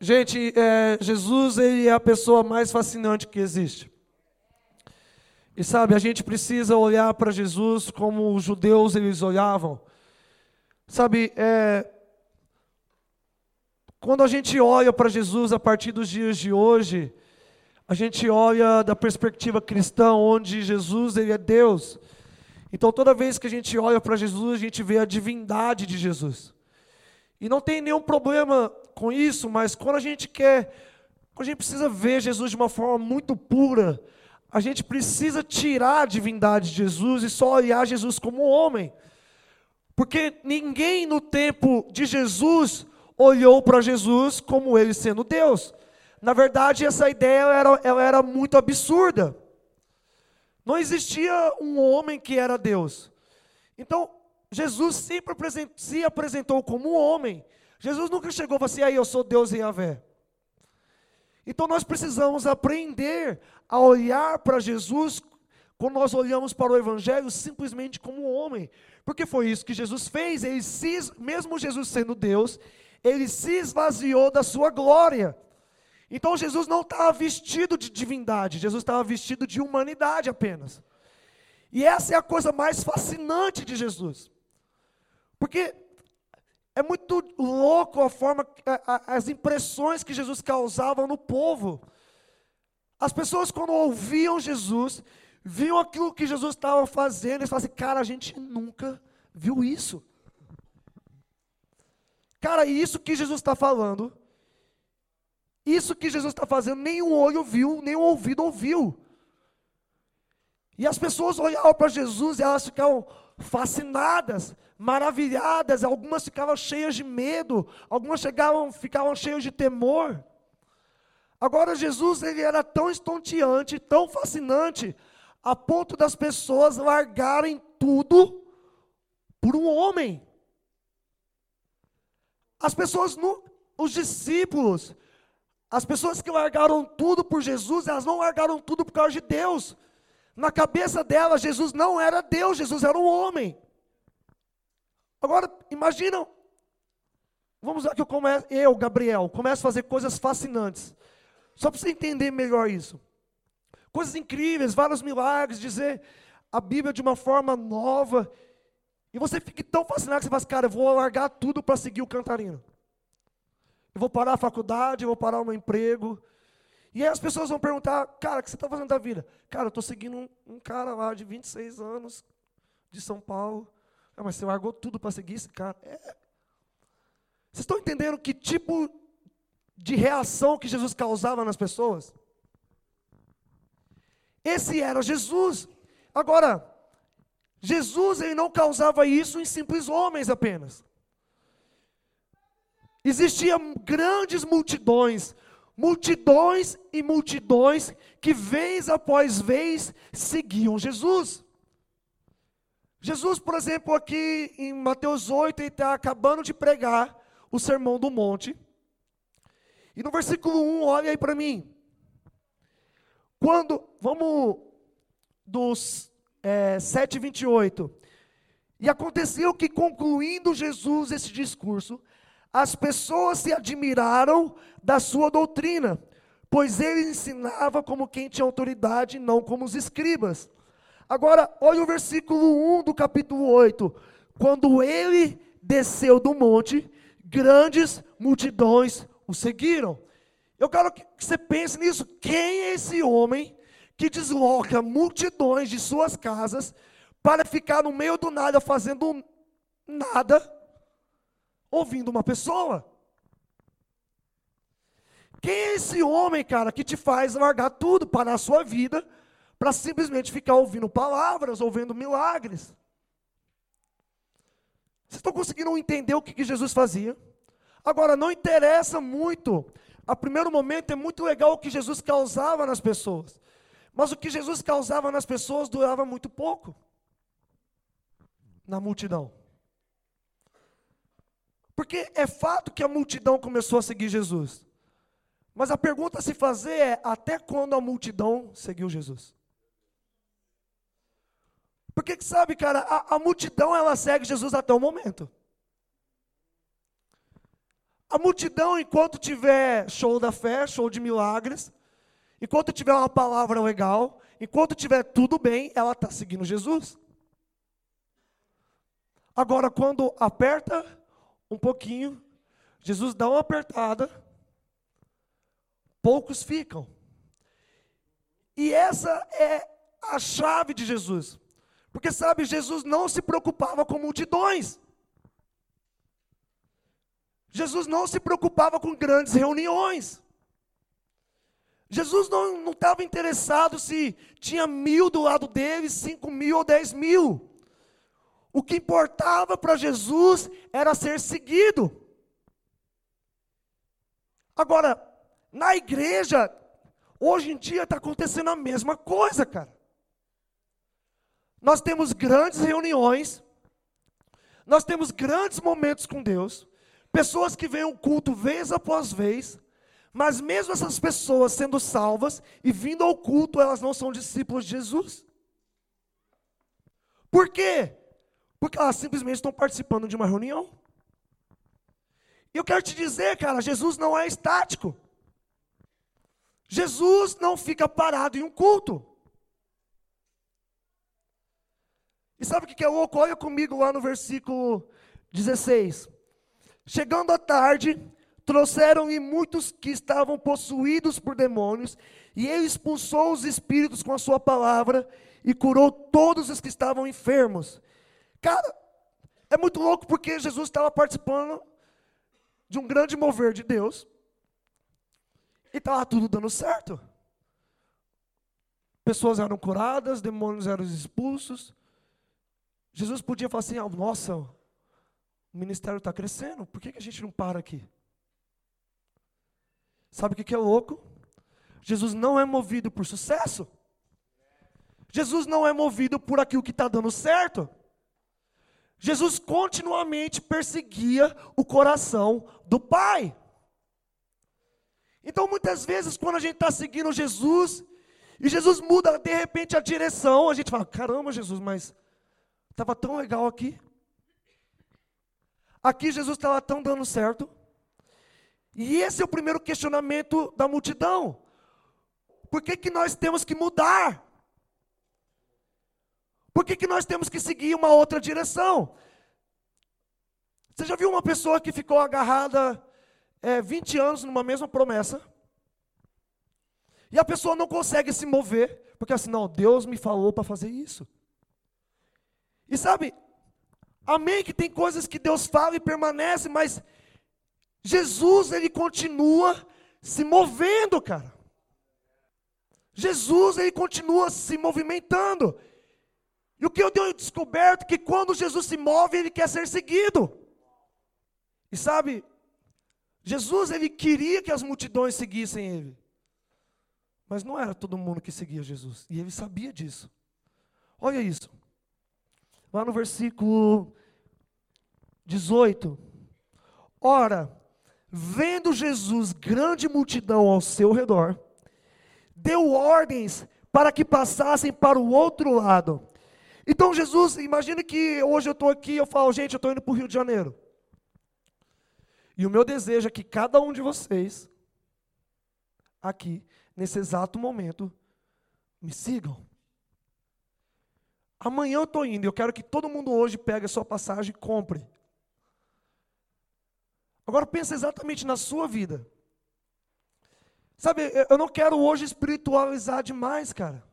Gente, é, Jesus ele é a pessoa mais fascinante que existe. E sabe, a gente precisa olhar para Jesus como os judeus eles olhavam. Sabe, é, quando a gente olha para Jesus a partir dos dias de hoje, a gente olha da perspectiva cristã, onde Jesus ele é Deus. Então toda vez que a gente olha para Jesus, a gente vê a divindade de Jesus. E não tem nenhum problema com isso, mas quando a gente quer, quando a gente precisa ver Jesus de uma forma muito pura, a gente precisa tirar a divindade de Jesus e só olhar Jesus como homem. Porque ninguém no tempo de Jesus olhou para Jesus como ele sendo Deus. Na verdade, essa ideia era, ela era muito absurda. Não existia um homem que era Deus. Então, Jesus sempre se apresentou como um homem. Jesus nunca chegou e falou assim, aí eu sou Deus em Yahvé. Então nós precisamos aprender a olhar para Jesus quando nós olhamos para o Evangelho simplesmente como homem. Porque foi isso que Jesus fez. Ele se, mesmo Jesus sendo Deus, ele se esvaziou da sua glória. Então Jesus não estava vestido de divindade, Jesus estava vestido de humanidade apenas. E essa é a coisa mais fascinante de Jesus. Porque é muito louco a forma, as impressões que Jesus causava no povo. As pessoas, quando ouviam Jesus, viam aquilo que Jesus estava fazendo, e falavam assim: cara, a gente nunca viu isso. Cara, isso que Jesus está falando, isso que Jesus está fazendo, nenhum olho viu, nenhum ouvido ouviu. E as pessoas olhavam para Jesus e elas ficavam fascinadas, maravilhadas, algumas ficavam cheias de medo, algumas chegavam, ficavam cheias de temor. Agora Jesus ele era tão estonteante, tão fascinante, a ponto das pessoas largarem tudo por um homem. As pessoas, os discípulos, as pessoas que largaram tudo por Jesus, elas não largaram tudo por causa de Deus. Na cabeça delas, Jesus não era Deus, Jesus era um homem. Agora, imaginam, vamos lá que eu começo, eu, Gabriel, começo a fazer coisas fascinantes. Só para você entender melhor isso. Coisas incríveis, vários milagres, dizer a Bíblia de uma forma nova. E você fica tão fascinado que você fala, assim, cara, eu vou largar tudo para seguir o cantarino. Eu vou parar a faculdade, eu vou parar o meu emprego. E aí as pessoas vão perguntar, cara, o que você está fazendo da vida? Cara, eu estou seguindo um, um, cara lá de 26 anos, de São Paulo. Ah, mas você largou tudo para seguir esse cara? É. Vocês estão entendendo que tipo de reação que Jesus causava nas pessoas. Esse era Jesus. Agora, Jesus ele não causava isso em simples homens apenas. Existiam grandes multidões, multidões e multidões que vez após vez seguiam Jesus. Jesus, por exemplo, aqui em Mateus 8, ele está acabando de pregar o sermão do monte. E no versículo 1, olha aí para mim. Quando, vamos dos é, 7, 28. E aconteceu que, concluindo Jesus esse discurso, as pessoas se admiraram da sua doutrina, pois ele ensinava como quem tinha autoridade, não como os escribas. Agora, olha o versículo 1 do capítulo 8. Quando ele desceu do monte, grandes multidões o seguiram. Eu quero que você pense nisso. Quem é esse homem que desloca multidões de suas casas para ficar no meio do nada fazendo nada, ouvindo uma pessoa? Quem é esse homem, cara, que te faz largar tudo, parar a sua vida, para simplesmente ficar ouvindo palavras, ouvindo milagres? Vocês estão conseguindo entender o que, que Jesus fazia? Agora, não interessa muito. A primeiro momento é muito legal o que Jesus causava nas pessoas. Mas o que Jesus causava nas pessoas durava muito pouco. Na multidão. Porque é fato que a multidão começou a seguir Jesus. Mas a pergunta a se fazer é: até quando a multidão seguiu Jesus? Porque sabe, cara, a, a multidão ela segue Jesus até o momento. A multidão, enquanto tiver show da fé, show de milagres, enquanto tiver uma palavra legal, enquanto tiver tudo bem, ela está seguindo Jesus. Agora, quando aperta um pouquinho, Jesus dá uma apertada, poucos ficam. E essa é a chave de Jesus. Porque sabe, Jesus não se preocupava com multidões. Jesus não se preocupava com grandes reuniões. Jesus não estava interessado se tinha mil do lado dele, cinco mil ou dez mil. O que importava para Jesus era ser seguido. Agora, na igreja, hoje em dia está acontecendo a mesma coisa, cara. Nós temos grandes reuniões, nós temos grandes momentos com Deus, pessoas que vêm ao culto vez após vez, mas mesmo essas pessoas sendo salvas e vindo ao culto, elas não são discípulos de Jesus. Por quê? Porque elas simplesmente estão participando de uma reunião. E eu quero te dizer, cara, Jesus não é estático. Jesus não fica parado em um culto. E sabe o que é louco? Olha comigo lá no versículo 16. Chegando à tarde, trouxeram-lhe muitos que estavam possuídos por demônios, e ele expulsou os espíritos com a sua palavra e curou todos os que estavam enfermos. Cara, é muito louco porque Jesus estava participando de um grande mover de Deus, e estava tudo dando certo. Pessoas eram curadas, demônios eram expulsos, Jesus podia falar assim: ah, nossa, o ministério está crescendo, por que, que a gente não para aqui? Sabe o que, que é louco? Jesus não é movido por sucesso. Jesus não é movido por aquilo que está dando certo. Jesus continuamente perseguia o coração do Pai. Então, muitas vezes, quando a gente está seguindo Jesus, e Jesus muda de repente a direção, a gente fala: caramba, Jesus, mas Estava tão legal aqui. Aqui Jesus estava tão dando certo. E esse é o primeiro questionamento da multidão. Por que, que nós temos que mudar? Por que, que nós temos que seguir uma outra direção? Você já viu uma pessoa que ficou agarrada é, 20 anos numa mesma promessa? E a pessoa não consegue se mover, porque assim, não, Deus me falou para fazer isso. E sabe, amém que tem coisas que Deus fala e permanece, mas Jesus, ele continua se movendo, cara. Jesus, ele continua se movimentando. E o que eu tenho descoberto é que quando Jesus se move, ele quer ser seguido. E sabe, Jesus, ele queria que as multidões seguissem ele. Mas não era todo mundo que seguia Jesus. E ele sabia disso. Olha isso. Lá no versículo 18. Ora, vendo Jesus grande multidão ao seu redor, deu ordens para que passassem para o outro lado. Então Jesus, imagine que hoje eu estou aqui eu falo, gente, eu estou indo para o Rio de Janeiro. E o meu desejo é que cada um de vocês, aqui, nesse exato momento, me sigam. Amanhã eu estou indo, eu quero que todo mundo hoje pegue a sua passagem e compre. Agora pense exatamente na sua vida. Sabe, eu não quero hoje espiritualizar demais, cara.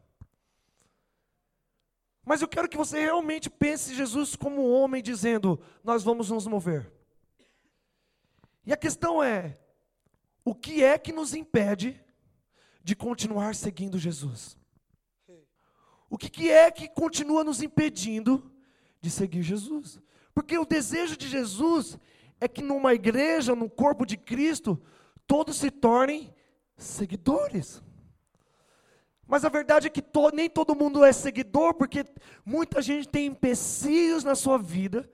Mas eu quero que você realmente pense Jesus como homem dizendo: Nós vamos nos mover. E a questão é: o que é que nos impede de continuar seguindo Jesus? O que, que é que continua nos impedindo de seguir Jesus? Porque o desejo de Jesus é que numa igreja, no corpo de Cristo, todos se tornem seguidores. Mas a verdade é que to, nem todo mundo é seguidor, porque muita gente tem empecilhos na sua vida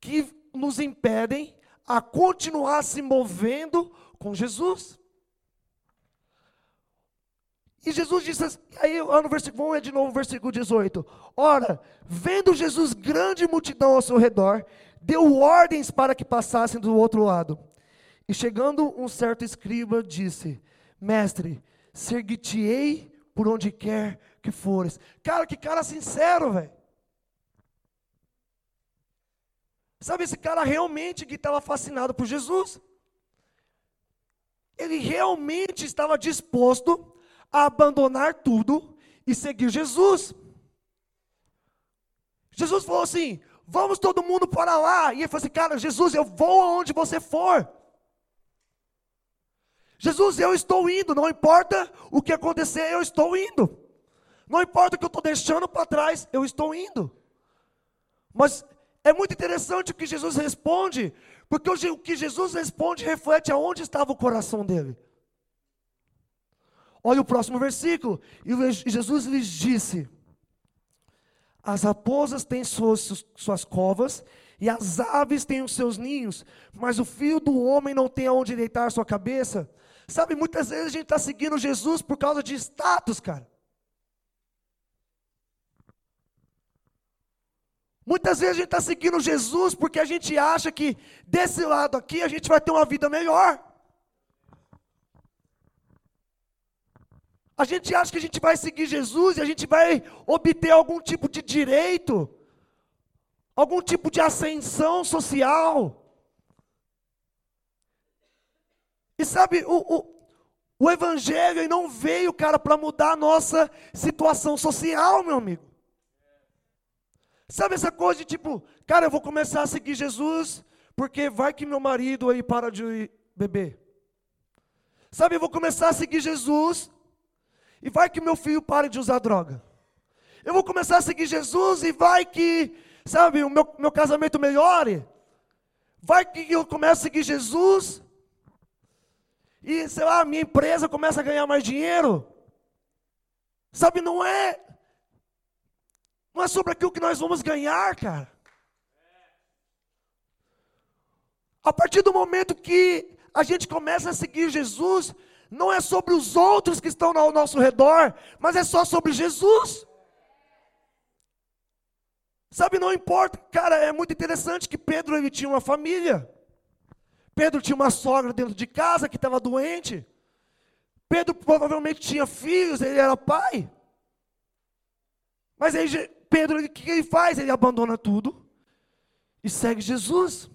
que nos impedem a continuar se movendo com Jesus. E Jesus disse, assim, aí lá no versículo, vamos ler de novo versículo 18. Ora, vendo Jesus grande multidão ao seu redor, deu ordens para que passassem do outro lado. E chegando um certo escriba, disse: Mestre, seguir-te-ei por onde quer que fores. Cara, que cara sincero, velho. Sabe, esse cara realmente que estava fascinado por Jesus. Ele realmente estava disposto a abandonar tudo e seguir Jesus. Jesus falou assim: vamos todo mundo para lá. E ele falou assim: cara, Jesus, eu vou aonde você for. Jesus, eu estou indo, não importa o que acontecer, eu estou indo. Não importa o que eu estou deixando para trás, eu estou indo. Mas é muito interessante o que Jesus responde, porque o que Jesus responde reflete aonde estava o coração dele. Olha o próximo versículo. E Jesus lhes disse: As raposas têm suas, suas covas, e as aves têm os seus ninhos, mas o filho do homem não tem aonde deitar sua cabeça. Sabe, muitas vezes a gente está seguindo Jesus por causa de status, cara. Muitas vezes a gente está seguindo Jesus porque a gente acha que desse lado aqui a gente vai ter uma vida melhor. A gente acha que a gente vai seguir Jesus e a gente vai obter algum tipo de direito, algum tipo de ascensão social. E sabe, o, o, o Evangelho não veio, cara, para mudar a nossa situação social, meu amigo. Sabe essa coisa de tipo, cara, eu vou começar a seguir Jesus, porque vai que meu marido aí para de beber. Sabe, eu vou começar a seguir Jesus, e vai que meu filho pare de usar droga. Eu vou começar a seguir Jesus, e vai que, sabe, o meu, meu casamento melhore. Vai que eu comece a seguir Jesus, e, sei lá, minha empresa começa a ganhar mais dinheiro. Sabe, não é não é sobre aquilo que nós vamos ganhar, cara. A partir do momento que a gente começa a seguir Jesus, não é sobre os outros que estão ao nosso redor, mas é só sobre Jesus. Sabe, não importa, cara, é muito interessante que Pedro ele tinha uma família. Pedro tinha uma sogra dentro de casa que estava doente. Pedro provavelmente tinha filhos, ele era pai. Mas aí Pedro, o que ele faz? Ele abandona tudo e segue Jesus.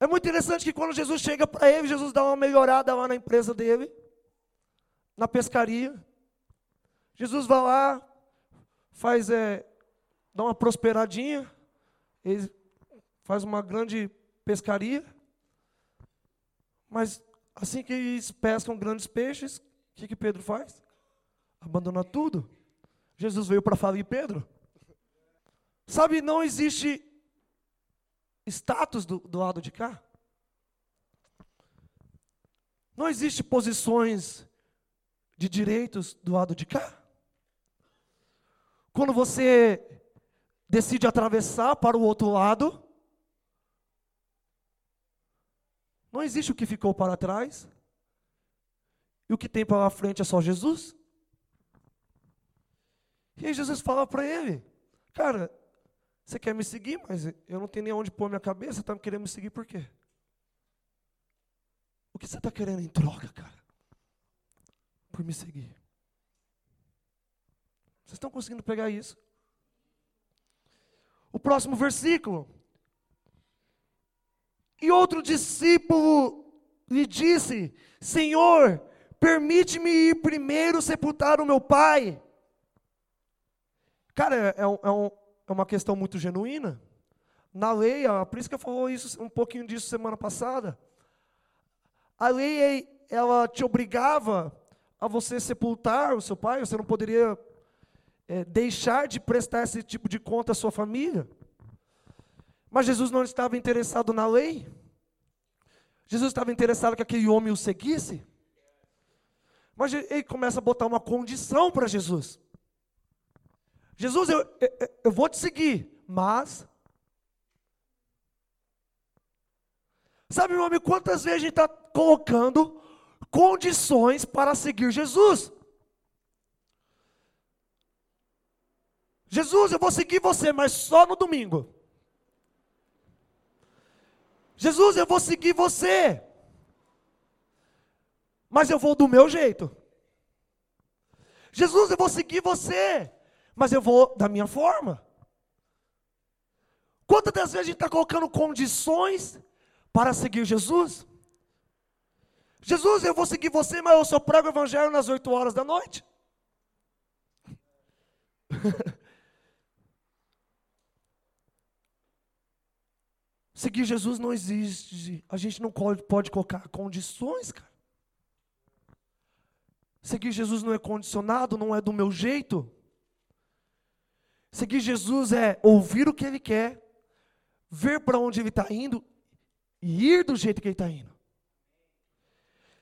É muito interessante que quando Jesus chega para ele, Jesus dá uma melhorada lá na empresa dele, na pescaria. Jesus vai lá, faz, é, dá uma prosperadinha, ele faz uma grande pescaria, mas assim que eles pescam grandes peixes, o que, que Pedro faz? Abandona tudo Jesus veio para falar em Pedro. Sabe, não existe status do, do lado de cá. Não existe posições de direitos do lado de cá. Quando você decide atravessar para o outro lado, não existe o que ficou para trás. E o que tem para frente é só Jesus. E aí Jesus fala para ele: Cara, você quer me seguir, mas eu não tenho nem onde pôr minha cabeça, está querendo me seguir por quê? O que você está querendo em troca, cara? Por me seguir. Vocês estão conseguindo pegar isso? O próximo versículo. E outro discípulo lhe disse: Senhor, permite-me ir primeiro sepultar o meu pai. Cara, é, é, um, é uma questão muito genuína. Na lei, a Prisca falou isso, um pouquinho disso semana passada. A lei, ela te obrigava a você sepultar o seu pai, você não poderia é, deixar de prestar esse tipo de conta à sua família. Mas Jesus não estava interessado na lei. Jesus estava interessado que aquele homem o seguisse. Mas ele começa a botar uma condição para Jesus. Jesus, eu, eu, eu vou te seguir, mas. Sabe, meu amigo, quantas vezes a gente está colocando condições para seguir Jesus? Jesus, eu vou seguir você, mas só no domingo. Jesus, eu vou seguir você, mas eu vou do meu jeito. Jesus, eu vou seguir você, mas eu vou da minha forma. Quantas das vezes a gente está colocando condições para seguir Jesus? Jesus, eu vou seguir você, mas eu só prego o evangelho nas 8 horas da noite. Seguir Jesus não existe. A gente não pode colocar condições, cara. Seguir Jesus não é condicionado, não é do meu jeito. Seguir Jesus é ouvir o que Ele quer, ver para onde Ele está indo e ir do jeito que Ele está indo.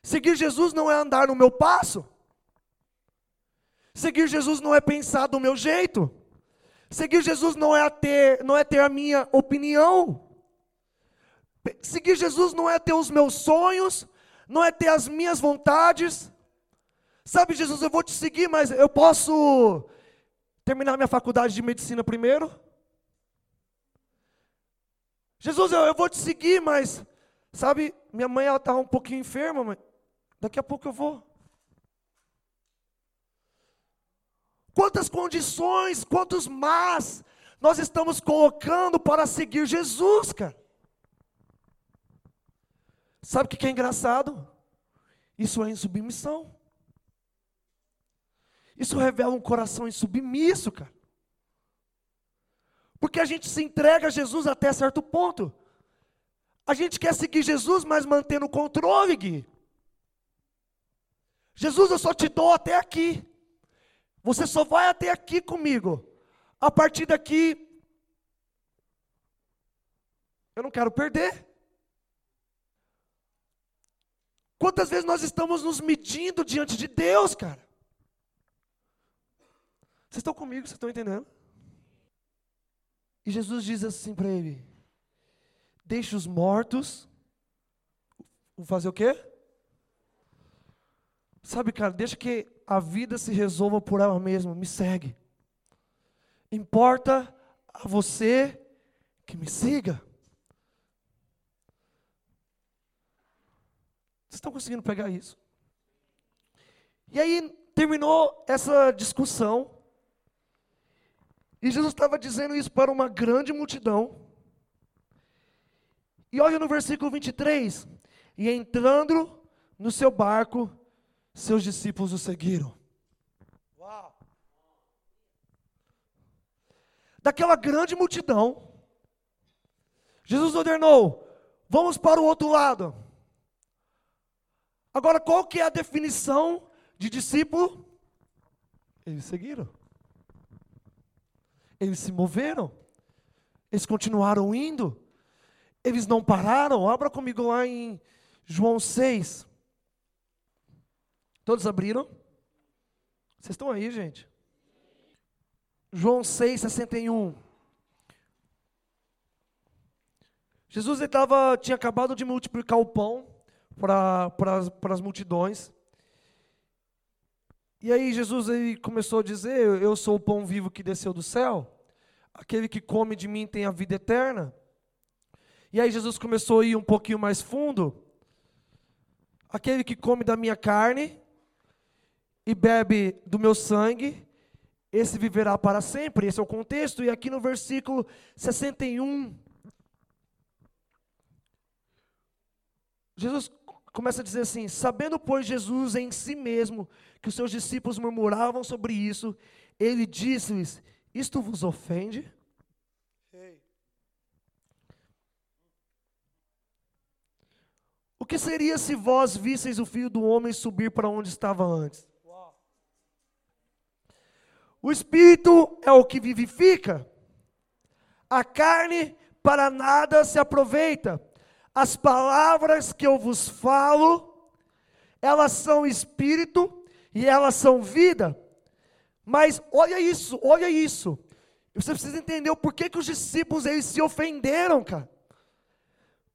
Seguir Jesus não é andar no meu passo. Seguir Jesus não é pensar do meu jeito. Seguir Jesus não é ter, não é ter a minha opinião. Seguir Jesus não é ter os meus sonhos, não é ter as minhas vontades. Sabe, Jesus, eu vou te seguir, mas eu posso terminar minha faculdade de medicina primeiro? Jesus, eu, eu vou te seguir, mas, sabe, minha mãe ela está um pouquinho enferma, mas daqui a pouco eu vou. Quantas condições, quantos mas nós estamos colocando para seguir Jesus, cara? Sabe o que é engraçado? Isso é insubmissão. Isso revela um coração insubmisso, cara. Porque a gente se entrega a Jesus até certo ponto. A gente quer seguir Jesus, mas mantendo o controle, Gui. Jesus, eu só te dou até aqui. Você só vai até aqui comigo. A partir daqui, eu não quero perder. Quantas vezes nós estamos nos medindo diante de Deus, cara? Vocês estão comigo? Vocês estão entendendo? E Jesus diz assim para ele: Deixe os mortos fazer o quê? Sabe, cara, deixa que a vida se resolva por ela mesma, me segue. Importa a você que me siga. Vocês estão conseguindo pegar isso? E aí terminou essa discussão. E Jesus estava dizendo isso para uma grande multidão. E olha no versículo 23. E entrando no seu barco, seus discípulos o seguiram. Uau! Daquela grande multidão, Jesus ordenou: vamos para o outro lado. Agora, qual que é a definição de discípulo? Eles seguiram. Eles se moveram. Eles continuaram indo. Eles não pararam. Abra comigo lá em João 6. Todos abriram? Vocês estão aí, gente? João 6, 61. Jesus ele tava, tinha acabado de multiplicar o pão para as multidões. E aí Jesus ele começou a dizer: Eu sou o pão vivo que desceu do céu. Aquele que come de mim tem a vida eterna. E aí Jesus começou a ir um pouquinho mais fundo. Aquele que come da minha carne e bebe do meu sangue, esse viverá para sempre. Esse é o contexto. E aqui no versículo 61, Jesus começa a dizer assim: Sabendo, pois, Jesus em si mesmo que os seus discípulos murmuravam sobre isso, ele disse-lhes: Isto vos ofende? O que seria se vós visseis o filho do homem subir para onde estava antes? O espírito é o que vivifica, a carne para nada se aproveita. As palavras que eu vos falo, elas são espírito e elas são vida. Mas olha isso, olha isso. Você precisa entender o porquê que os discípulos eles se ofenderam, cara.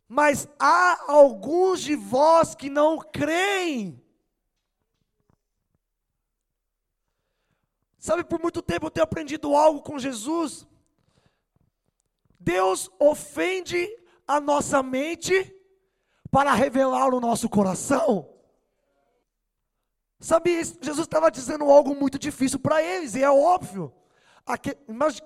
Mas há alguns de vós que não creem. Sabe, por muito tempo eu tenho aprendido algo com Jesus. Deus ofende a nossa mente para revelar o nosso coração. Sabe, Jesus estava dizendo algo muito difícil para eles, e é óbvio.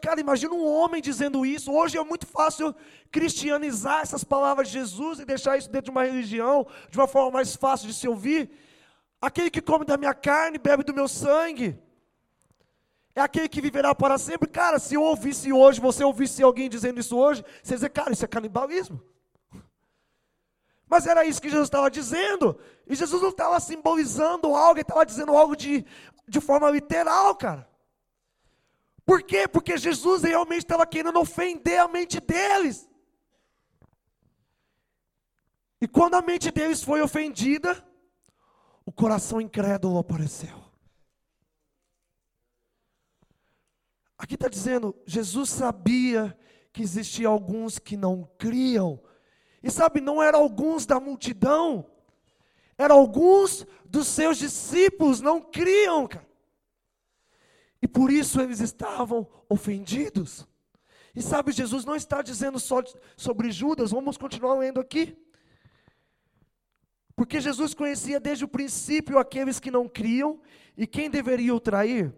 Cara, imagina um homem dizendo isso. Hoje é muito fácil cristianizar essas palavras de Jesus e deixar isso dentro de uma religião, de uma forma mais fácil de se ouvir. Aquele que come da minha carne, bebe do meu sangue, é aquele que viverá para sempre. Cara, se eu ouvisse hoje, você ouvisse alguém dizendo isso hoje, você dizer, cara, isso é canibalismo. Mas era isso que Jesus estava dizendo. E Jesus não estava simbolizando algo, ele estava dizendo algo de, de forma literal, cara. Por quê? Porque Jesus realmente estava querendo ofender a mente deles. E quando a mente deles foi ofendida, o coração incrédulo apareceu. Aqui está dizendo, Jesus sabia que existiam alguns que não criam. E sabe, não eram alguns da multidão, eram alguns dos seus discípulos, não criam, cara. E por isso eles estavam ofendidos. E sabe, Jesus não está dizendo só sobre Judas, vamos continuar lendo aqui. Porque Jesus conhecia desde o princípio aqueles que não criam e quem deveria o trair.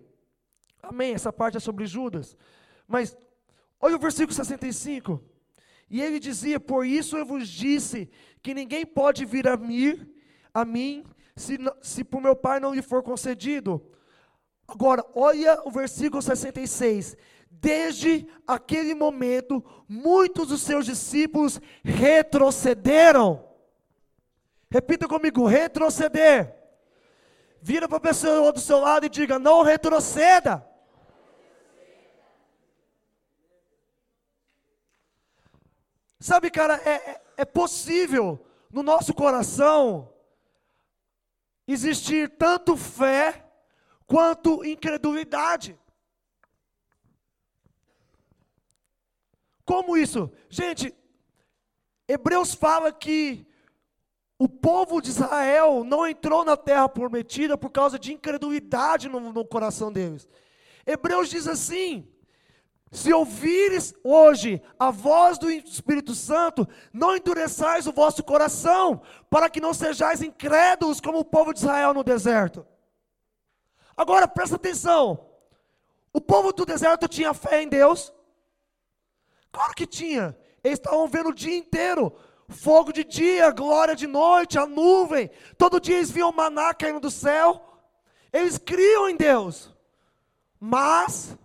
Amém, essa parte é sobre Judas. Mas, olha o versículo 65. E ele dizia: Por isso eu vos disse que ninguém pode vir a mim, a mim se, se por meu Pai não lhe for concedido. Agora, olha o versículo 66. Desde aquele momento, muitos dos seus discípulos retrocederam. Repita comigo: retroceder. Vira para a pessoa do seu lado e diga: não retroceda. Sabe, cara, é, é, é possível no nosso coração existir tanto fé quanto incredulidade. Como isso? Gente, Hebreus fala que o povo de Israel não entrou na terra prometida por causa de incredulidade no, no coração deles. Hebreus diz assim: se ouvires hoje a voz do Espírito Santo, não endureçais o vosso coração, para que não sejais incrédulos como o povo de Israel no deserto. Agora presta atenção. O povo do deserto tinha fé em Deus? Claro que tinha. Eles estavam vendo o dia inteiro. Fogo de dia, glória de noite, a nuvem. Todo dia eles viam maná caindo do céu. Eles criam em Deus. Mas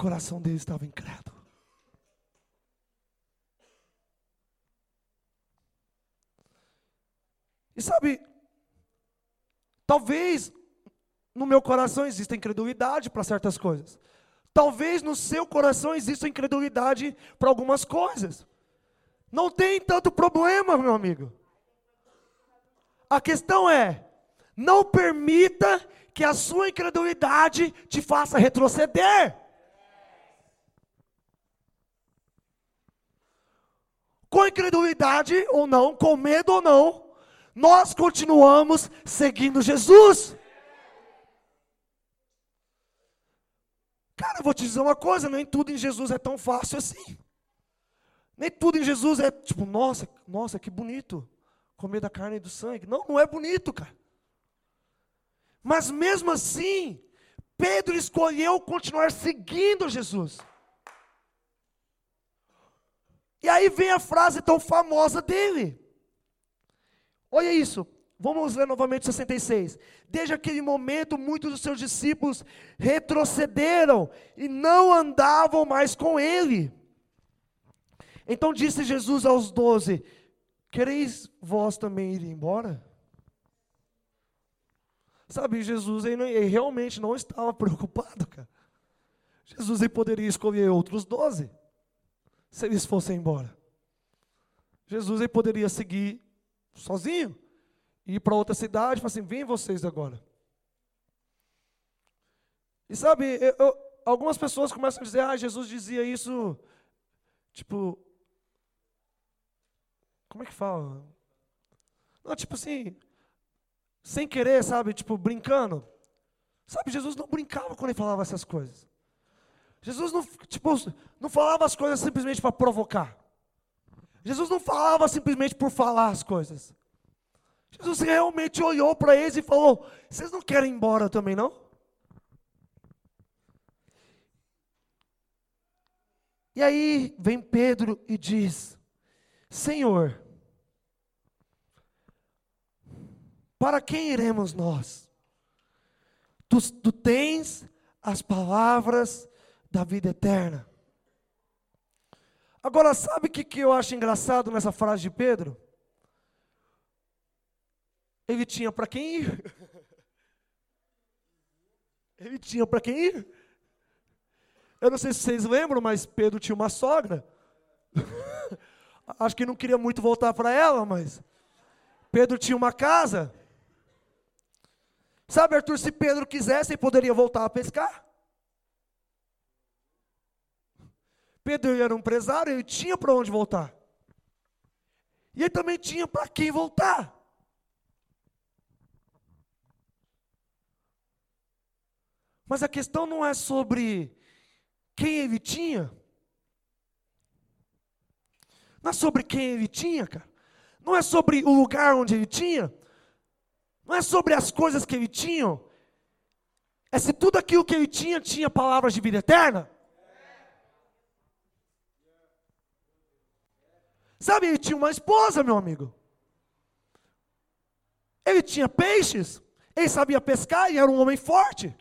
coração dele estava incrédulo. E sabe, talvez no meu coração exista incredulidade para certas coisas. Talvez no seu coração exista incredulidade para algumas coisas. Não tem tanto problema, meu amigo. A questão é: não permita que a sua incredulidade te faça retroceder. Com incredulidade ou não, com medo ou não, nós continuamos seguindo Jesus. Cara, eu vou te dizer uma coisa: nem tudo em Jesus é tão fácil assim. Nem tudo em Jesus é tipo, nossa, nossa, que bonito comer da carne e do sangue. Não, não é bonito, cara. Mas mesmo assim, Pedro escolheu continuar seguindo Jesus. E aí vem a frase tão famosa dele. Olha isso. Vamos ler novamente 66. Desde aquele momento, muitos dos seus discípulos retrocederam e não andavam mais com ele. Então disse Jesus aos doze: Quereis vós também ir embora? Sabe, Jesus ele, ele realmente não estava preocupado, cara. Jesus ele poderia escolher outros doze se eles fossem embora. Jesus aí poderia seguir sozinho, ir para outra cidade e falar assim: vem vocês agora. E sabe, eu, eu, algumas pessoas começam a dizer: ah, Jesus dizia isso, tipo, como é que fala? Não, tipo assim, sem querer, sabe, tipo, brincando. Sabe, Jesus não brincava quando ele falava essas coisas. Jesus não, tipo, não falava as coisas simplesmente para provocar. Jesus não falava simplesmente por falar as coisas. Jesus realmente olhou para eles e falou: Vocês não querem ir embora também, não? E aí vem Pedro e diz: Senhor, para quem iremos nós? Tu, tu tens as palavras da vida eterna. Agora, sabe o que, que eu acho engraçado nessa frase de Pedro? Ele tinha para quem ir. Ele tinha para quem ir. Eu não sei se vocês lembram, mas Pedro tinha uma sogra. Acho que não queria muito voltar para ela, mas Pedro tinha uma casa. Sabe, Arthur, se Pedro quisesse, ele poderia voltar a pescar. Pedro era um empresário, ele tinha para onde voltar. E ele também tinha para quem voltar. Mas a questão não é sobre quem ele tinha. Não é sobre quem ele tinha, cara. Não é sobre o lugar onde ele tinha. Não é sobre as coisas que ele tinha. É se tudo aquilo que ele tinha tinha palavras de vida eterna. Sabe, ele tinha uma esposa, meu amigo. Ele tinha peixes. Ele sabia pescar e era um homem forte.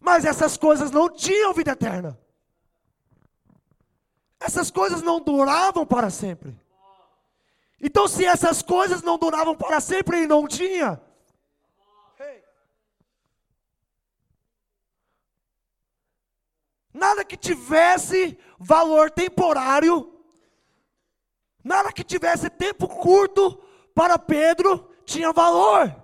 Mas essas coisas não tinham vida eterna. Essas coisas não duravam para sempre. Então, se essas coisas não duravam para sempre, ele não tinha. Nada que tivesse valor temporário, nada que tivesse tempo curto para Pedro tinha valor.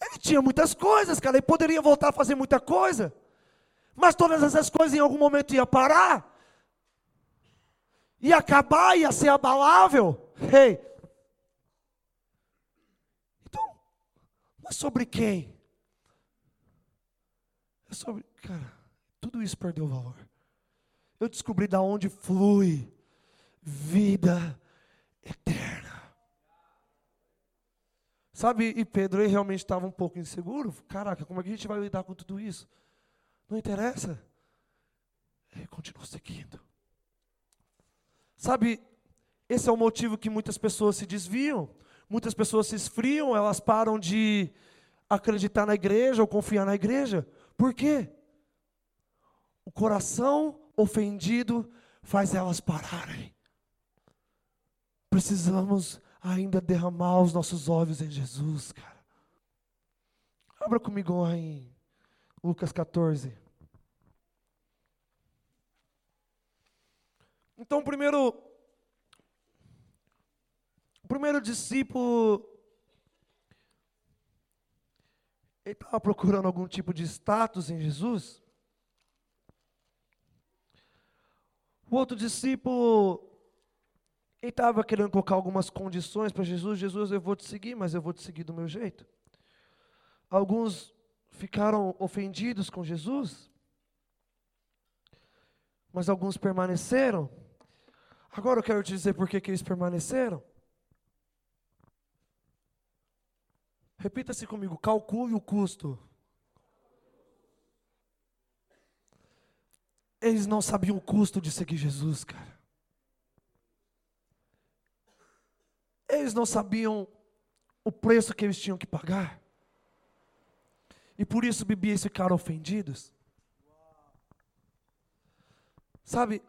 Ele tinha muitas coisas, cara, ele poderia voltar a fazer muita coisa. Mas todas essas coisas em algum momento ia parar. Ia acabar, ia ser abalável. Hey. Então, é sobre quem? É sobre, cara, tudo isso perdeu valor. Eu descobri da onde flui vida eterna. Sabe, e Pedro ele realmente estava um pouco inseguro. Caraca, como é que a gente vai lidar com tudo isso? Não interessa. Ele continuou seguindo. Sabe, esse é o motivo que muitas pessoas se desviam, muitas pessoas se esfriam, elas param de acreditar na igreja ou confiar na igreja. Por quê? O coração ofendido faz elas pararem. Precisamos ainda derramar os nossos olhos em Jesus, cara. Abra comigo lá em Lucas 14. Então, primeiro, o primeiro discípulo, ele estava procurando algum tipo de status em Jesus. O outro discípulo ele estava querendo colocar algumas condições para Jesus. Jesus, eu vou te seguir, mas eu vou te seguir do meu jeito. Alguns ficaram ofendidos com Jesus, mas alguns permaneceram. Agora eu quero te dizer por que, eles permaneceram. Repita-se comigo, calcule o custo. Eles não sabiam o custo de seguir Jesus, cara. Eles não sabiam o preço que eles tinham que pagar. E por isso bebês ficaram ofendidos. Sabe,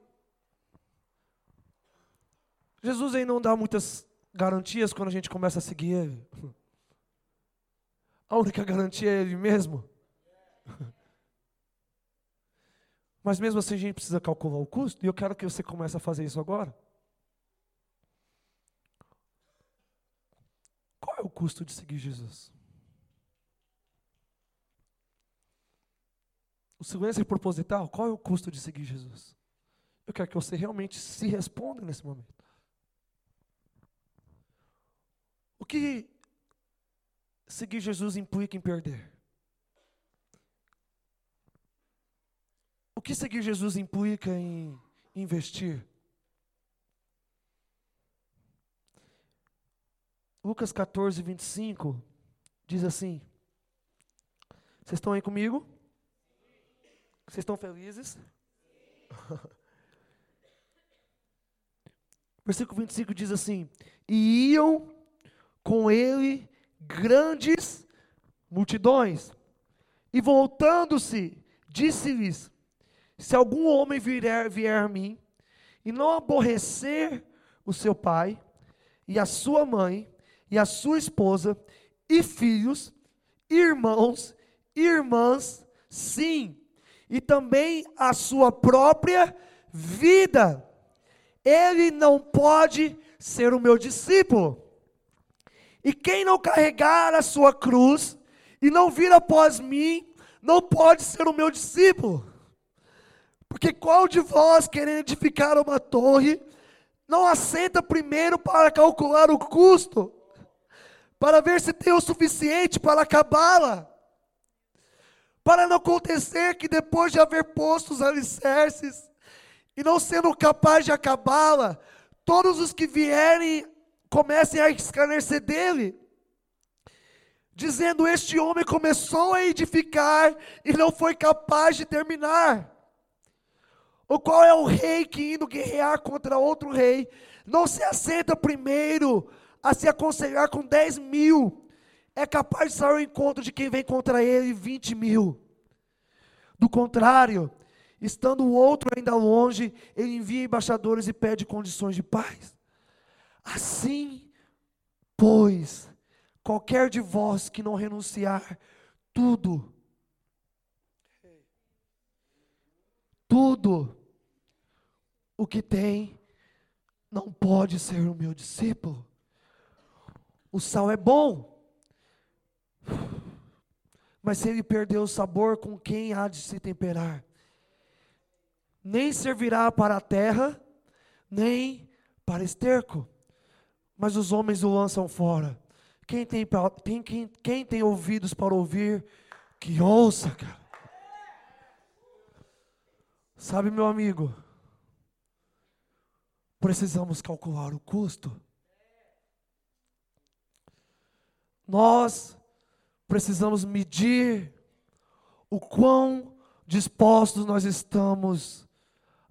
Jesus aí não dá muitas garantias quando a gente começa a seguir Ele. A única garantia é Ele mesmo. Mas mesmo assim a gente precisa calcular o custo, e eu quero que você comece a fazer isso agora. o custo de seguir Jesus? O silêncio é proposital, qual é o custo de seguir Jesus? Eu quero que você realmente se responda nesse momento. O que seguir Jesus implica em perder? Que seguir Jesus implica em investir? Lucas 14, 25 diz assim: Vocês estão aí comigo? Vocês estão felizes? Versículo 25 diz assim: E iam com ele grandes multidões. E voltando-se, disse-lhes: Se algum homem vier, vier a mim e não aborrecer o seu pai, e a sua mãe, e a sua esposa, e filhos, irmãos, irmãs, sim, e também a sua própria vida, ele não pode ser o meu discípulo. E quem não carregar a sua cruz e não vir após mim, não pode ser o meu discípulo. Porque qual de vós, querendo edificar uma torre, não assenta primeiro para calcular o custo, para ver se tem o suficiente para acabá-la? Para não acontecer que depois de haver posto os alicerces, e não sendo capaz de acabá-la, todos os que vierem comecem a escarnecer dele, dizendo: Este homem começou a edificar e não foi capaz de terminar. O qual é o rei que, indo guerrear contra outro rei, não se assenta primeiro a se aconselhar com 10 mil, é capaz de sair ao encontro de quem vem contra ele 20 mil. Do contrário, estando o outro ainda longe, ele envia embaixadores e pede condições de paz. Assim, pois, qualquer de vós que não renunciar tudo, tudo o que tem, não pode ser o meu discípulo. O sal é bom, mas se ele perder o sabor, com quem há de se temperar? Nem servirá para a terra, nem para esterco mas os homens o lançam fora. Quem tem, quem, quem tem ouvidos para ouvir, que ouça, cara. Sabe, meu amigo, precisamos calcular o custo. Nós precisamos medir o quão dispostos nós estamos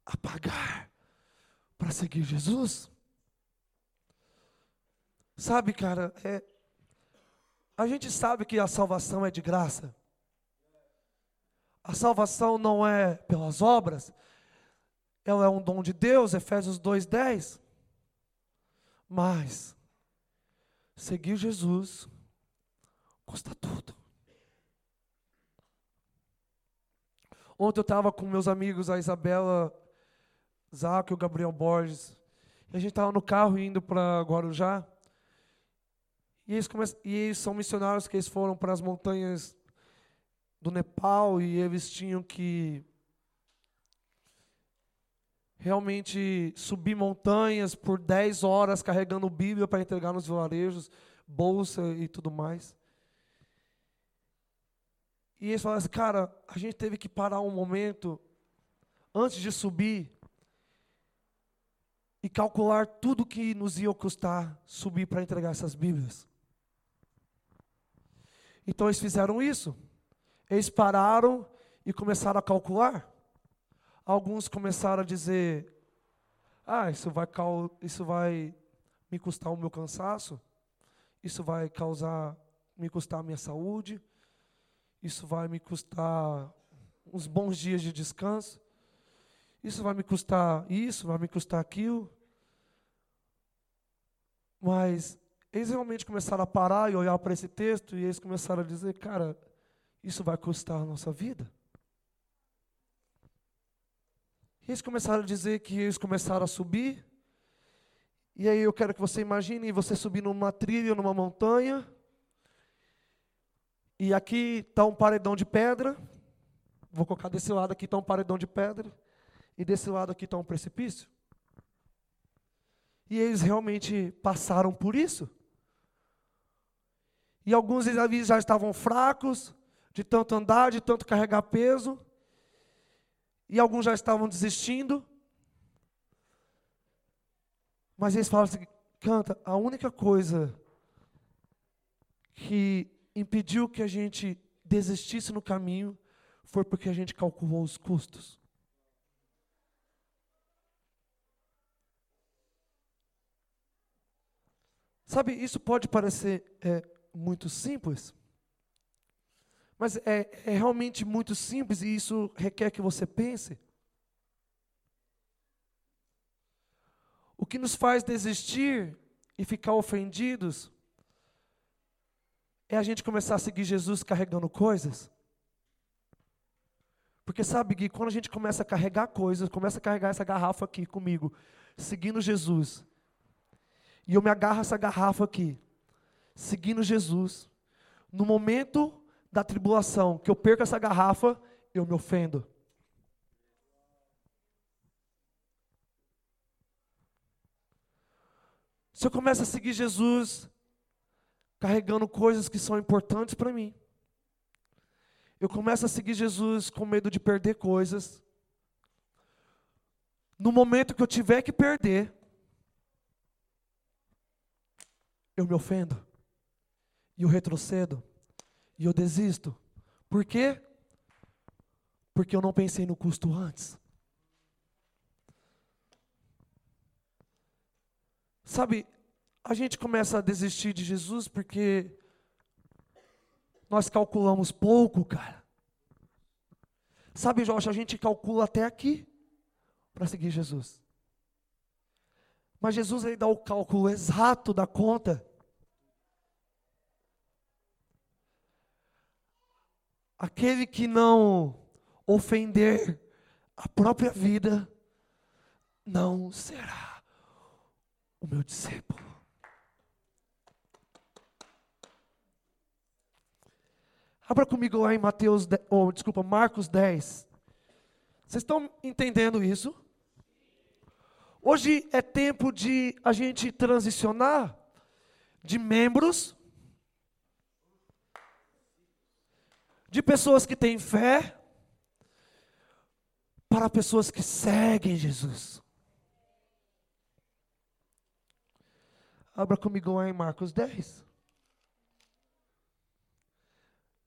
a pagar para seguir Jesus. Sabe, cara, é, a gente sabe que a salvação é de graça. A salvação não é pelas obras, ela é um dom de Deus, Efésios 2:10. Mas seguir Jesus custa tudo. Ontem eu estava com meus amigos, a Isabela Zac e o Gabriel Borges. E a gente estava no carro indo para Guarujá. E eles, e eles são missionários que eles foram para as montanhas do Nepal e eles tinham que realmente subir montanhas por 10 horas carregando Bíblia para entregar nos vilarejos, bolsa e tudo mais. E eles falaram assim, cara, a gente teve que parar um momento antes de subir e calcular tudo que nos ia custar subir para entregar essas Bíblias. Então eles fizeram isso. Eles pararam e começaram a calcular. Alguns começaram a dizer: Ah, isso vai, isso vai me custar o meu cansaço, isso vai causar, me custar a minha saúde, isso vai me custar uns bons dias de descanso, isso vai me custar isso, vai me custar aquilo. Mas eles realmente começaram a parar e olhar para esse texto e eles começaram a dizer: cara, isso vai custar a nossa vida. E eles começaram a dizer que eles começaram a subir. E aí eu quero que você imagine você subir numa trilha, numa montanha. E aqui está um paredão de pedra. Vou colocar desse lado aqui está um paredão de pedra. E desse lado aqui está um precipício. E eles realmente passaram por isso. E alguns já estavam fracos, de tanto andar, de tanto carregar peso. e alguns já estavam desistindo. Mas eles falaram assim: canta, a única coisa que impediu que a gente desistisse no caminho foi porque a gente calculou os custos. Sabe, isso pode parecer é, muito simples, mas é, é realmente muito simples e isso requer que você pense. O que nos faz desistir e ficar ofendidos é a gente começar a seguir Jesus carregando coisas. Porque sabe, Gui, quando a gente começa a carregar coisas, começa a carregar essa garrafa aqui comigo, seguindo Jesus, e eu me agarro essa garrafa aqui, seguindo Jesus, no momento da tribulação, que eu perco essa garrafa, eu me ofendo. Se eu começo a seguir Jesus, carregando coisas que são importantes para mim, eu começo a seguir Jesus com medo de perder coisas. No momento que eu tiver que perder, eu me ofendo, e eu retrocedo, e eu desisto. Por quê? Porque eu não pensei no custo antes. Sabe, a gente começa a desistir de Jesus porque nós calculamos pouco, cara. Sabe, Jorge, a gente calcula até aqui para seguir Jesus. Mas Jesus ele dá o cálculo exato da conta. Aquele que não ofender a própria vida não será o meu discípulo. Abra comigo lá em Mateus, ou desculpa, Marcos 10. Vocês estão entendendo isso? Hoje é tempo de a gente transicionar de membros, de pessoas que têm fé, para pessoas que seguem Jesus. Abra comigo lá em Marcos 10.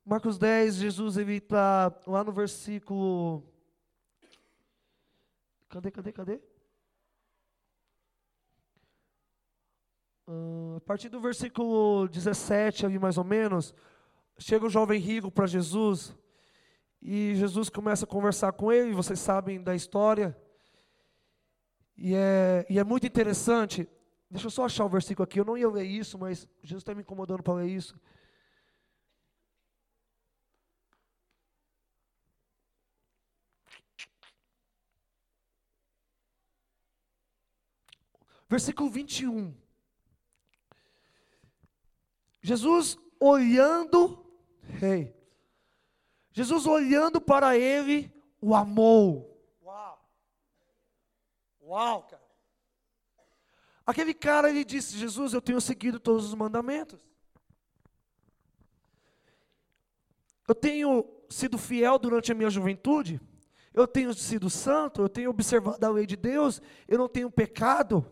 Marcos 10, Jesus ele está lá no versículo. Cadê, cadê, cadê? Uh, a partir do versículo 17, ali mais ou menos, chega o jovem rico para Jesus e Jesus começa a conversar com ele, vocês sabem da história. E é, e é muito interessante. Deixa eu só achar o versículo aqui. Eu não ia ler isso, mas Jesus está me incomodando para ler isso. Versículo 21. Jesus olhando, rei, Jesus olhando para ele, o amou. Uau! Uau, cara. Aquele cara, ele disse: Jesus, eu tenho seguido todos os mandamentos. Eu tenho sido fiel durante a minha juventude. Eu tenho sido santo. Eu tenho observado a lei de Deus. Eu não tenho pecado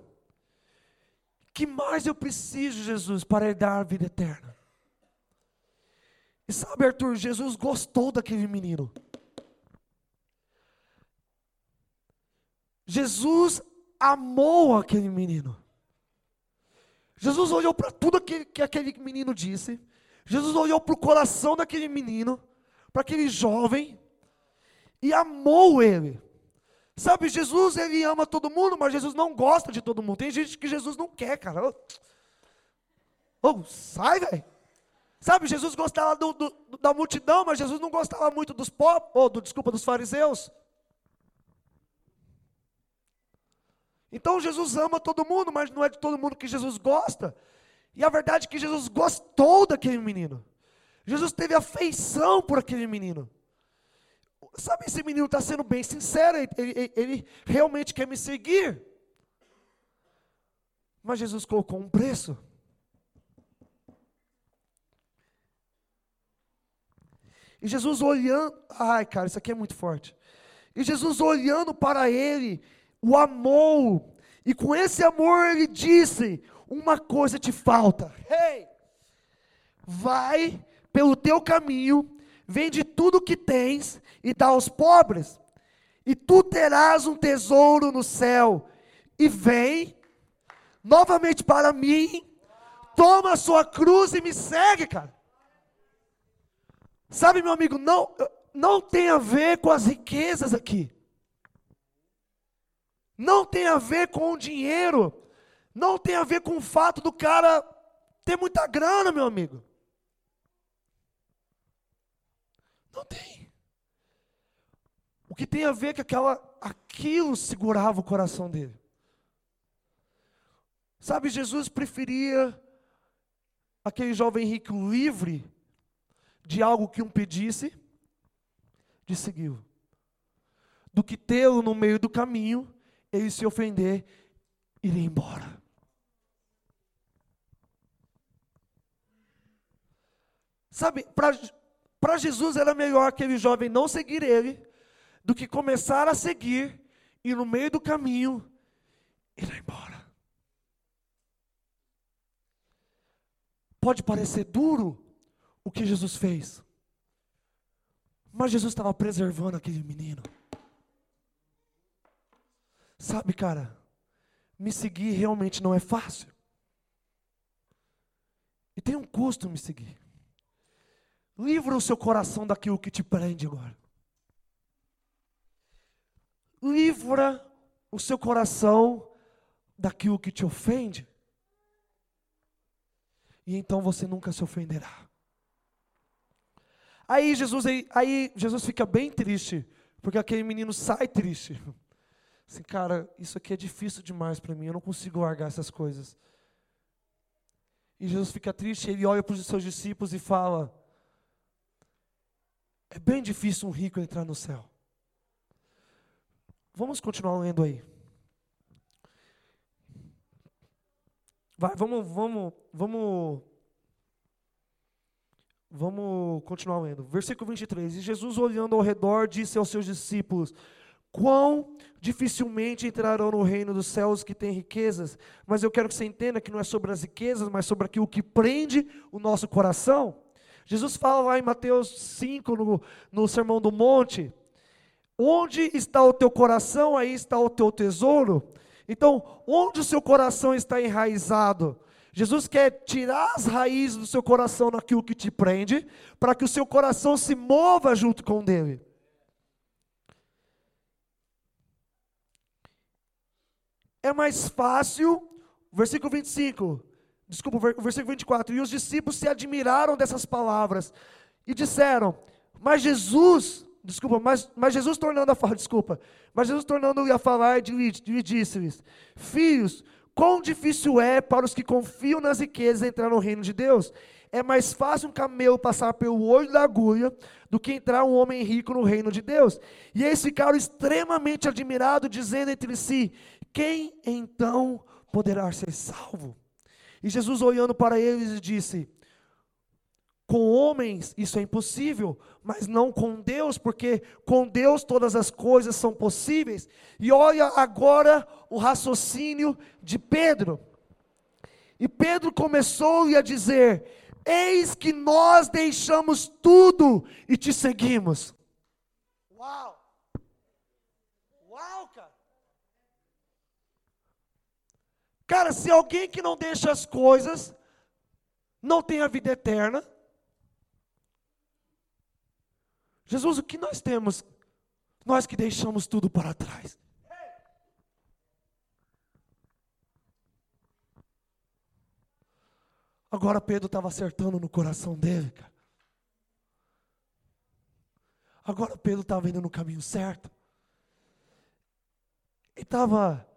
que mais eu preciso, Jesus, para herdar a vida eterna? Sabe, Arthur, Jesus gostou daquele menino. Jesus amou aquele menino. Jesus olhou para tudo aquele, que aquele menino disse. Jesus olhou para o coração daquele menino, para aquele jovem, e amou ele. Sabe, Jesus, ele ama todo mundo, mas Jesus não gosta de todo mundo. Tem gente que Jesus não quer, cara. Oh, sai, velho. Sabe, Jesus gostava do, do, da multidão, mas Jesus não gostava muito dos pobres, ou do, desculpa, dos fariseus. Então Jesus ama todo mundo, mas não é de todo mundo que Jesus gosta. E a verdade é que Jesus gostou daquele menino. Jesus teve afeição por aquele menino. Sabe, esse menino está sendo bem sincero, ele, ele, ele realmente quer me seguir. Mas Jesus colocou um preço. E Jesus olhando, ai cara, isso aqui é muito forte. E Jesus, olhando para ele, o amou. E com esse amor ele disse: Uma coisa te falta. Hey! Vai pelo teu caminho, vende tudo que tens e dá aos pobres, e tu terás um tesouro no céu. E vem novamente para mim, toma a sua cruz e me segue, cara. Sabe, meu amigo, não, não tem a ver com as riquezas aqui. Não tem a ver com o dinheiro. Não tem a ver com o fato do cara ter muita grana, meu amigo. Não tem. O que tem a ver é que aquela, aquilo segurava o coração dele. Sabe, Jesus preferia aquele jovem rico livre de algo que um pedisse, de segui-lo, do que tê-lo no meio do caminho, ele se ofender ir embora. Sabe, para Jesus era melhor aquele jovem não seguir ele, do que começar a seguir e no meio do caminho ir embora. Pode parecer duro o que Jesus fez, mas Jesus estava preservando aquele menino. Sabe, cara, me seguir realmente não é fácil. E tem um custo me seguir. Livra o seu coração daquilo que te prende agora. Livra o seu coração daquilo que te ofende. E então você nunca se ofenderá. Aí Jesus, aí, aí Jesus fica bem triste, porque aquele menino sai triste. Assim, cara, isso aqui é difícil demais para mim, eu não consigo largar essas coisas. E Jesus fica triste, ele olha para os seus discípulos e fala: É bem difícil um rico entrar no céu. Vamos continuar lendo aí. Vai, vamos, vamos, vamos. Vamos continuar lendo. Versículo 23. E Jesus, olhando ao redor, disse aos seus discípulos: Quão dificilmente entrarão no reino dos céus que têm riquezas, mas eu quero que você entenda que não é sobre as riquezas, mas sobre aquilo que prende o nosso coração. Jesus fala lá em Mateus 5, no, no Sermão do Monte: Onde está o teu coração, aí está o teu tesouro. Então, onde o seu coração está enraizado? Jesus quer tirar as raízes do seu coração naquilo que te prende, para que o seu coração se mova junto com dele. É mais fácil, versículo 25, desculpa, versículo 24, e os discípulos se admiraram dessas palavras e disseram: Mas Jesus, desculpa, mas, mas Jesus tornando a falar, desculpa, mas Jesus tornando a falar, lhe disse-lhes: Filhos, quão difícil é para os que confiam nas riquezas entrar no reino de Deus. É mais fácil um camelo passar pelo olho da agulha do que entrar um homem rico no reino de Deus. E eles ficaram extremamente admirados, dizendo entre si: Quem então poderá ser salvo? E Jesus, olhando para eles, disse: com homens isso é impossível, mas não com Deus, porque com Deus todas as coisas são possíveis. E olha agora o raciocínio de Pedro. E Pedro começou a dizer: Eis que nós deixamos tudo e te seguimos. Uau! Uau, cara! Cara, se alguém que não deixa as coisas não tem a vida eterna, Jesus, o que nós temos? Nós que deixamos tudo para trás. Agora Pedro estava acertando no coração dele, cara. Agora Pedro estava indo no caminho certo. Ele estava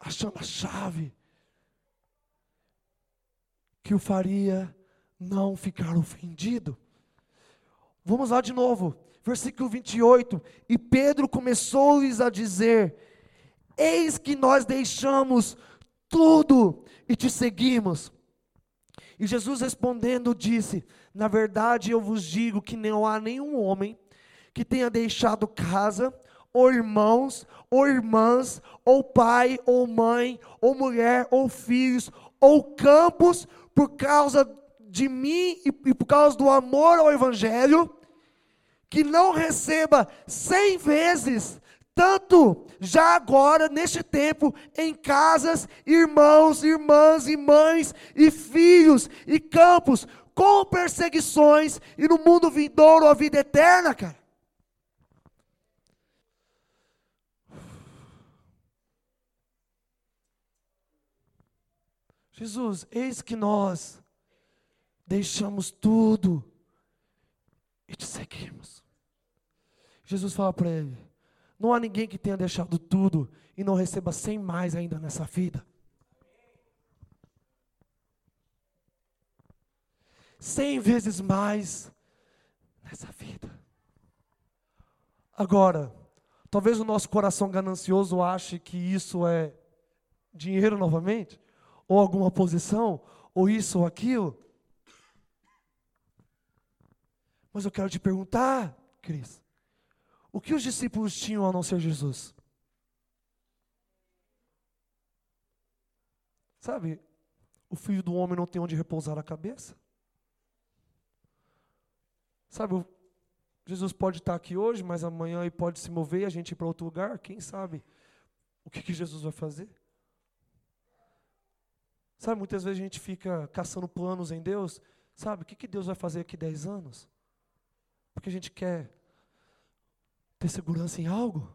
achando a chave que o faria não ficar ofendido. Vamos lá de novo, versículo 28. E Pedro começou-lhes a dizer: Eis que nós deixamos tudo e te seguimos. E Jesus respondendo disse: Na verdade eu vos digo que não há nenhum homem que tenha deixado casa, ou irmãos, ou irmãs, ou pai, ou mãe, ou mulher, ou filhos, ou campos, por causa de mim e, e por causa do amor ao Evangelho, que não receba cem vezes tanto já agora, neste tempo, em casas, irmãos, irmãs e mães, e filhos, e campos, com perseguições, e no mundo vindouro a vida eterna, cara. Jesus, eis que nós deixamos tudo e te seguimos. Jesus fala para ele: não há ninguém que tenha deixado tudo e não receba cem mais ainda nessa vida. Cem vezes mais nessa vida. Agora, talvez o nosso coração ganancioso ache que isso é dinheiro novamente, ou alguma posição, ou isso ou aquilo. Mas eu quero te perguntar, Cris, o que os discípulos tinham a não ser Jesus? Sabe, o filho do homem não tem onde repousar a cabeça. Sabe, Jesus pode estar aqui hoje, mas amanhã ele pode se mover e a gente ir para outro lugar. Quem sabe o que, que Jesus vai fazer? Sabe, muitas vezes a gente fica caçando planos em Deus. Sabe, o que, que Deus vai fazer aqui 10 anos? Porque a gente quer ter segurança em algo.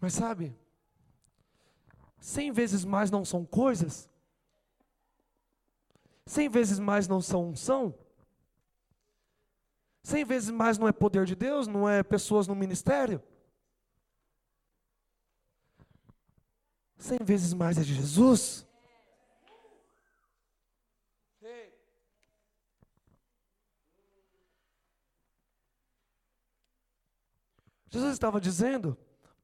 Mas sabe, cem vezes mais não são coisas, cem vezes mais não são unção, cem vezes mais não é poder de Deus, não é pessoas no ministério. Cem vezes mais é de Jesus. Jesus estava dizendo: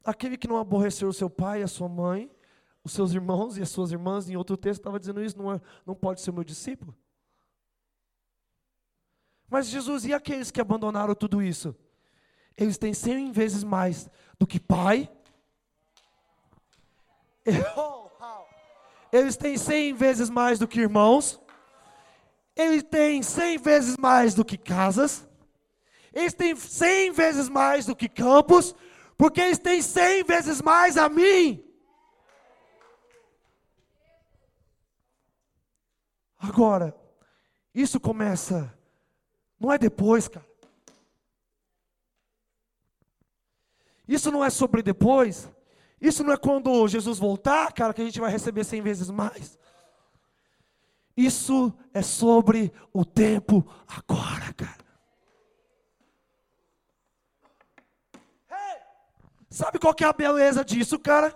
aquele que não aborreceu o seu pai a sua mãe, os seus irmãos e as suas irmãs, em outro texto estava dizendo isso, não, é, não pode ser meu discípulo. Mas Jesus, e aqueles que abandonaram tudo isso? Eles têm cem vezes mais do que pai. Eles têm cem vezes mais do que irmãos. Eles têm cem vezes mais do que casas. Eles têm cem vezes mais do que campos, porque eles têm cem vezes mais a mim. Agora, isso começa, não é depois, cara. Isso não é sobre depois. Isso não é quando Jesus voltar, cara, que a gente vai receber cem vezes mais. Isso é sobre o tempo agora, cara. Sabe qual que é a beleza disso, cara?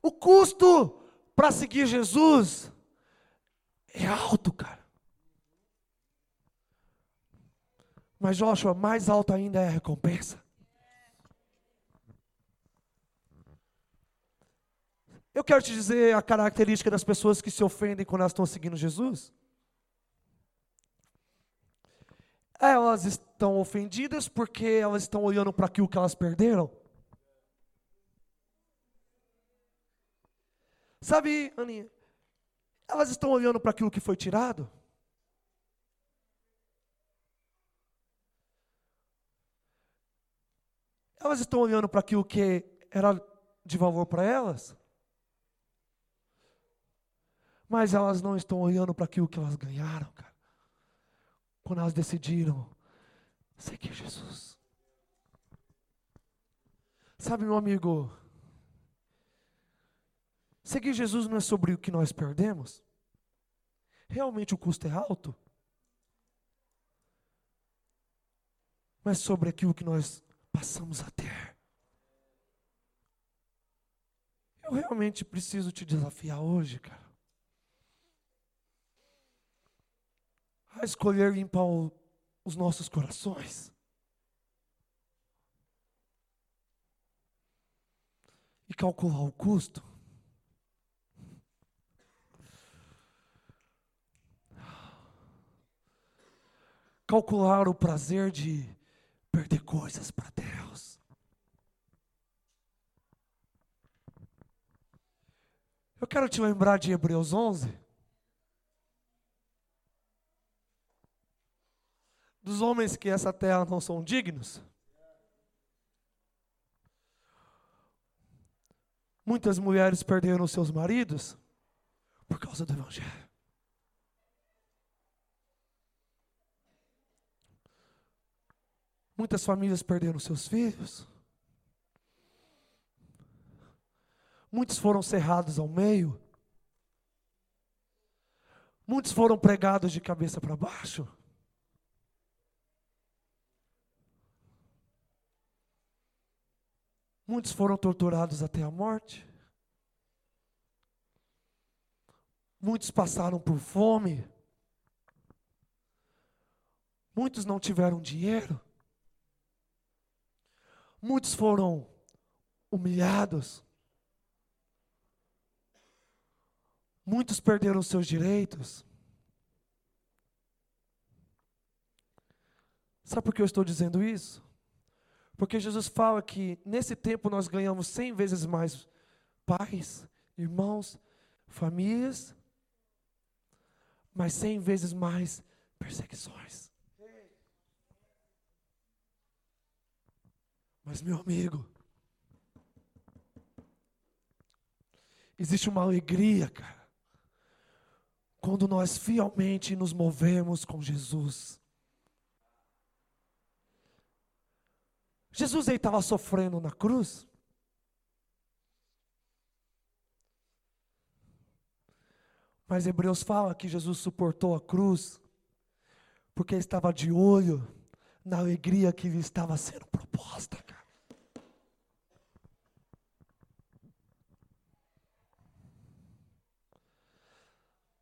O custo para seguir Jesus é alto, cara. Mas Joshua, mais alto ainda é a recompensa. Eu quero te dizer a característica das pessoas que se ofendem quando elas estão seguindo Jesus. Elas estão ofendidas porque elas estão olhando para aquilo que elas perderam. Sabe, Aninha, elas estão olhando para aquilo que foi tirado. Elas estão olhando para aquilo que era de valor para elas. Mas elas não estão olhando para aquilo que elas ganharam, cara quando elas decidiram seguir Jesus. Sabe, meu amigo, seguir Jesus não é sobre o que nós perdemos? Realmente o custo é alto? Mas sobre aquilo que nós passamos a ter. Eu realmente preciso te desafiar hoje, cara. A escolher limpar o, os nossos corações. E calcular o custo. calcular o prazer de perder coisas para Deus. Eu quero te lembrar de Hebreus 11. Dos homens que essa terra não são dignos. Muitas mulheres perderam seus maridos por causa do Evangelho. Muitas famílias perderam seus filhos. Muitos foram cerrados ao meio. Muitos foram pregados de cabeça para baixo. Muitos foram torturados até a morte. Muitos passaram por fome. Muitos não tiveram dinheiro. Muitos foram humilhados. Muitos perderam seus direitos. Sabe por que eu estou dizendo isso? Porque Jesus fala que nesse tempo nós ganhamos cem vezes mais pais, irmãos, famílias, mas cem vezes mais perseguições. Mas, meu amigo, existe uma alegria, cara, quando nós fielmente nos movemos com Jesus. Jesus estava sofrendo na cruz. Mas Hebreus fala que Jesus suportou a cruz porque estava de olho na alegria que lhe estava sendo proposta.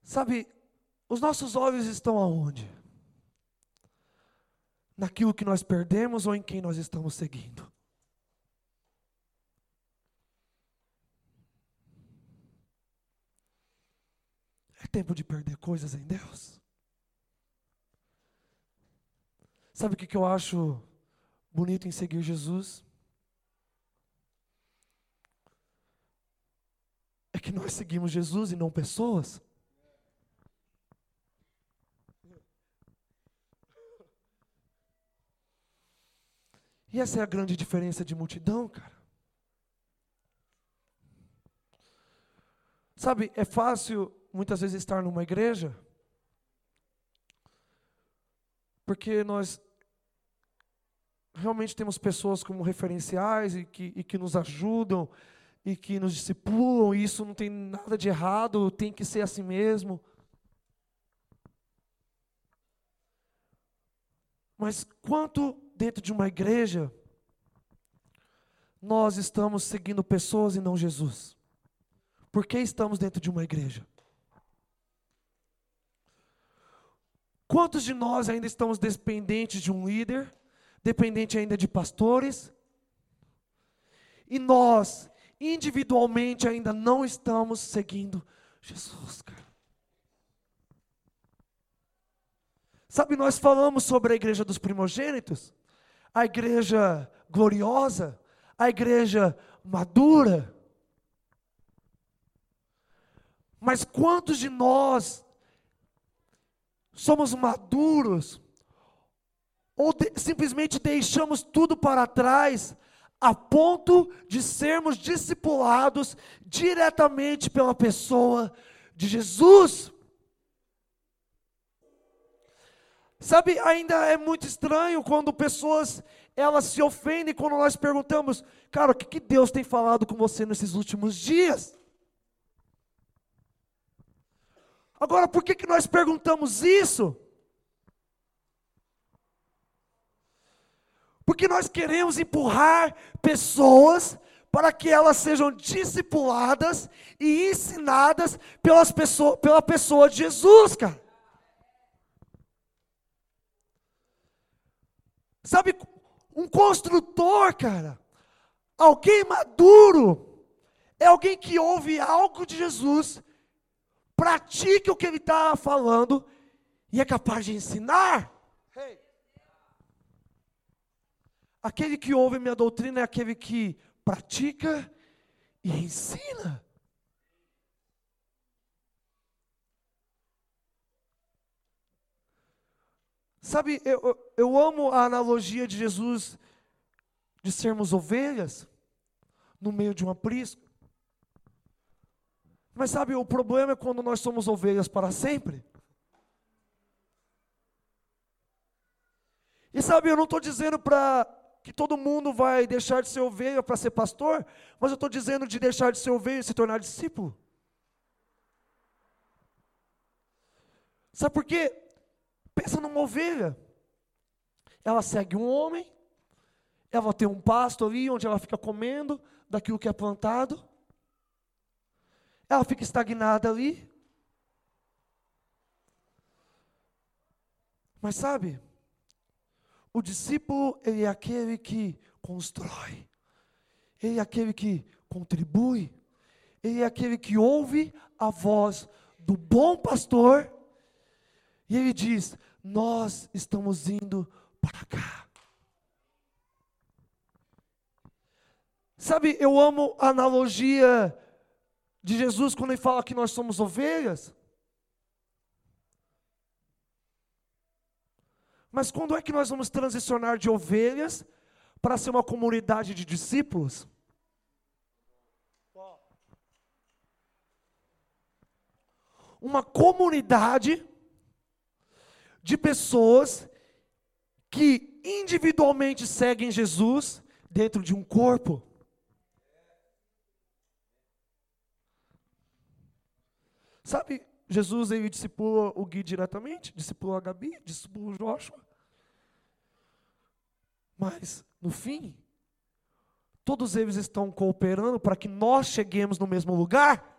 Sabe, os nossos olhos estão aonde? Naquilo que nós perdemos ou em quem nós estamos seguindo? É tempo de perder coisas em Deus. Sabe o que, eu acho bonito em seguir Jesus? É que nós seguimos Jesus e não pessoas. E essa é a grande diferença de multidão, cara. Sabe, é fácil muitas vezes estar numa igreja, porque nós realmente temos pessoas como referenciais e que, e que nos ajudam e que nos discipulam, e isso não tem nada de errado, tem que ser assim mesmo. Mas quanto dentro de uma igreja, nós estamos seguindo pessoas e não Jesus? Por que estamos dentro de uma igreja? Quantos de nós ainda estamos dependentes de um líder, dependente ainda de pastores? E nós, individualmente, ainda não estamos seguindo Jesus, cara. Sabe, nós falamos sobre a igreja dos primogênitos, a igreja gloriosa, a igreja madura. Mas quantos de nós somos maduros ou de, simplesmente deixamos tudo para trás a ponto de sermos discipulados diretamente pela pessoa de Jesus? Sabe, ainda é muito estranho quando pessoas elas se ofendem quando nós perguntamos, cara, o que, que Deus tem falado com você nesses últimos dias? Agora, por que, que nós perguntamos isso? Porque nós queremos empurrar pessoas para que elas sejam discipuladas e ensinadas pelas pessoas, pela pessoa de Jesus, cara. Sabe, um construtor, cara, alguém maduro, é alguém que ouve algo de Jesus, pratica o que ele está falando e é capaz de ensinar. Aquele que ouve minha doutrina é aquele que pratica e ensina. Sabe, eu, eu amo a analogia de Jesus de sermos ovelhas no meio de um aprisco. Mas sabe, o problema é quando nós somos ovelhas para sempre. E sabe, eu não estou dizendo para que todo mundo vai deixar de ser ovelha para ser pastor, mas eu estou dizendo de deixar de ser ovelha e se tornar discípulo. Sabe por quê? Pensa numa ovelha. Ela segue um homem, ela tem um pasto ali onde ela fica comendo daquilo que é plantado. Ela fica estagnada ali. Mas sabe, o discípulo, ele é aquele que constrói, ele é aquele que contribui, ele é aquele que ouve a voz do bom pastor, e ele diz: Nós estamos indo para cá. Sabe, eu amo a analogia de Jesus quando ele fala que nós somos ovelhas. Mas quando é que nós vamos transicionar de ovelhas para ser uma comunidade de discípulos? Uma comunidade de pessoas que individualmente seguem Jesus dentro de um corpo. Sabe, Jesus ele discipula o Gui diretamente, discipulou a Gabi, discipulou o Joshua. Mas, no fim, todos eles estão cooperando para que nós cheguemos no mesmo lugar.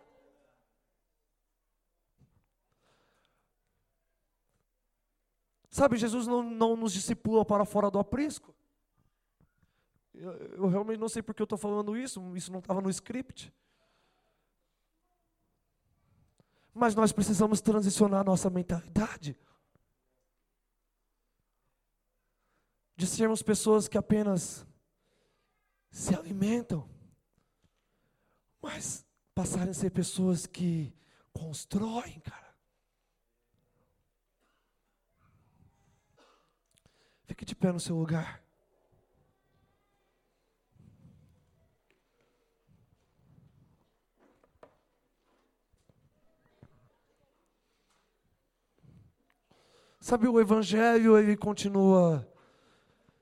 Sabe, Jesus não, não nos discipula para fora do aprisco. Eu, eu realmente não sei porque eu estou falando isso, isso não estava no script. Mas nós precisamos transicionar nossa mentalidade. De sermos pessoas que apenas se alimentam, mas passarem a ser pessoas que constroem, cara. Fique de pé no seu lugar. Sabe, o Evangelho, ele continua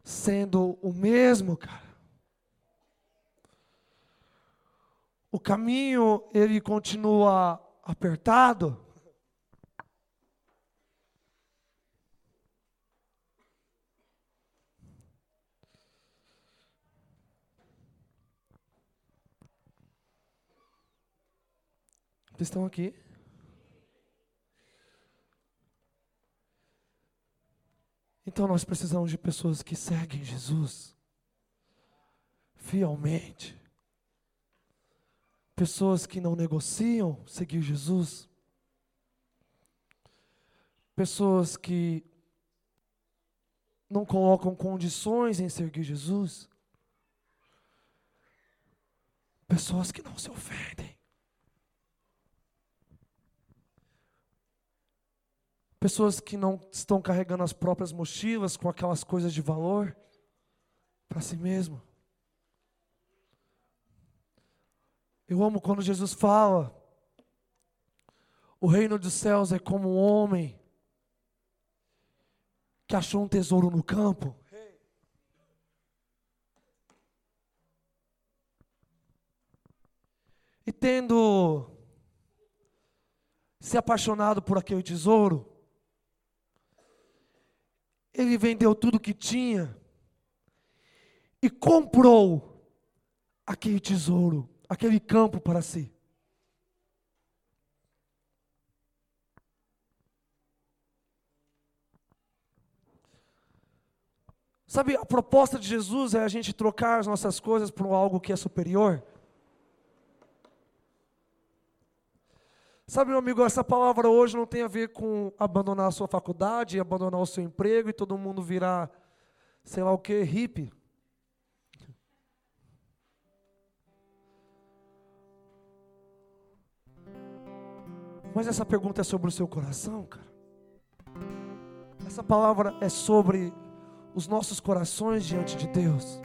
sendo o mesmo, cara. O caminho, ele continua apertado. Vocês estão aqui? Então nós precisamos de pessoas que seguem Jesus fielmente. Pessoas que não negociam seguir Jesus. Pessoas que não colocam condições em seguir Jesus. Pessoas que não se ofendem. Pessoas que não estão carregando as próprias mochilas com aquelas coisas de valor para si mesmo. Eu amo quando Jesus fala: o reino dos céus é como um homem que achou um tesouro no campo. E tendo se apaixonado por aquele tesouro, ele vendeu tudo que tinha e comprou aquele tesouro, aquele campo para si. Sabe, a proposta de Jesus é a gente trocar as nossas coisas por algo que é superior. Sabe, meu amigo, essa palavra hoje não tem a ver com abandonar a sua faculdade, abandonar o seu emprego e todo mundo virar, sei lá o que, hippie. Mas essa pergunta é sobre o seu coração, cara. Essa palavra é sobre os nossos corações diante de Deus.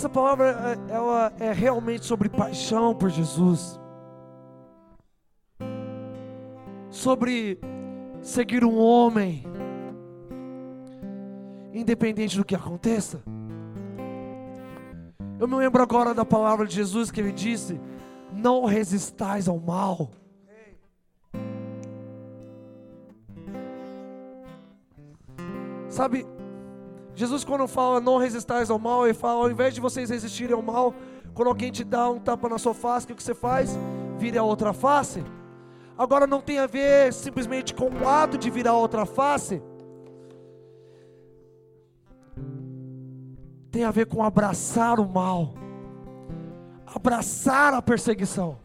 Essa palavra é, ela é realmente sobre paixão por Jesus. Sobre seguir um homem independente do que aconteça. Eu me lembro agora da palavra de Jesus que ele disse: Não resistais ao mal. Sabe, Jesus quando fala não resistais ao mal, ele fala, ao invés de vocês resistirem ao mal, quando alguém te dá um tapa na sua face, o que você faz? Vire a outra face. Agora não tem a ver simplesmente com o ato de virar a outra face, tem a ver com abraçar o mal, abraçar a perseguição.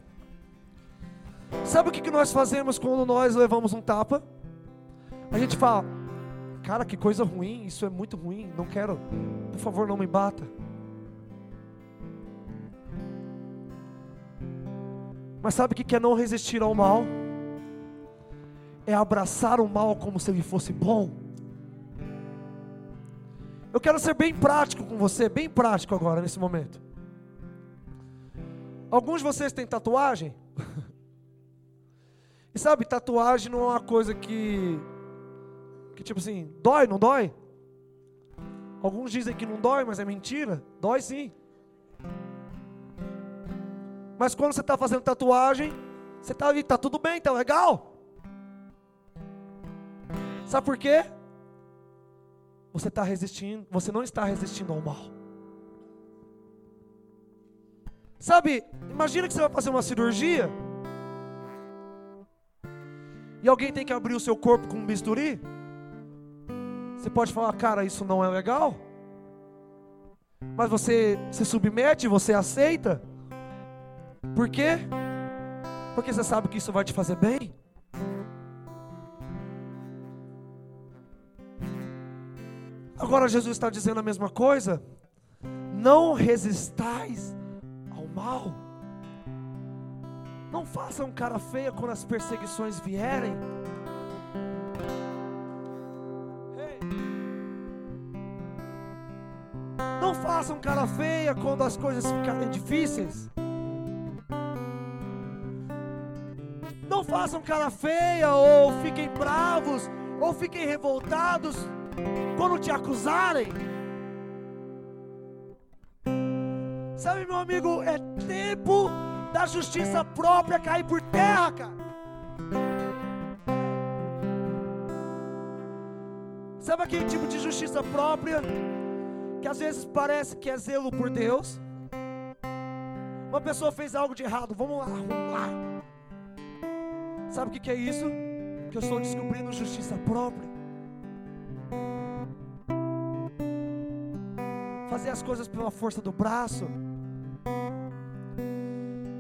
Sabe o que nós fazemos quando nós levamos um tapa? A gente fala, cara, que coisa ruim, isso é muito ruim, não quero, por favor, não me bata. Mas sabe o que é não resistir ao mal? É abraçar o mal como se ele fosse bom. Eu quero ser bem prático com você, bem prático agora, nesse momento. Alguns de vocês têm tatuagem? e sabe, tatuagem não é uma coisa que. Que tipo assim, dói, não dói? Alguns dizem que não dói, mas é mentira. Dói sim. Mas quando você está fazendo tatuagem, você está ali, está tudo bem, está legal. Sabe por quê? você está resistindo, você não está resistindo ao mal. Sabe, imagina que você vai fazer uma cirurgia e alguém tem que abrir o seu corpo com um bisturi. Você pode falar, cara, isso não é legal. Mas você se submete, você aceita. Por quê? Porque você sabe que isso vai te fazer bem. Agora Jesus está dizendo a mesma coisa. Não resistais ao mal. Não façam cara feia quando as perseguições vierem. Façam cara feia quando as coisas ficarem difíceis. Não façam cara feia ou fiquem bravos ou fiquem revoltados quando te acusarem. Sabe, meu amigo, é tempo da justiça própria cair por terra, cara. Sabe aquele tipo de justiça própria que às vezes parece que é zelo por Deus? Uma pessoa fez algo de errado, vamos lá, vamos lá. Sabe o que, é isso? Que eu estou descobrindo justiça própria. fazer as coisas pela força do braço.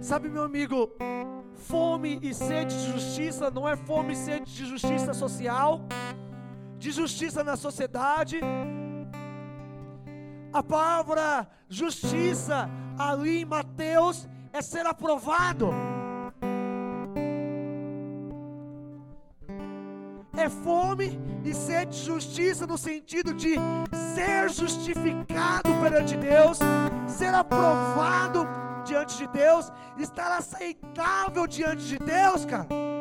Sabe, meu amigo, fome e sede de justiça não é fome e sede de justiça social, de justiça na sociedade. A palavra justiça ali em Mateus é ser aprovado. É fome e sede de justiça no sentido de ser justificado perante Deus, ser aprovado diante de Deus, estar aceitável diante de Deus, cara.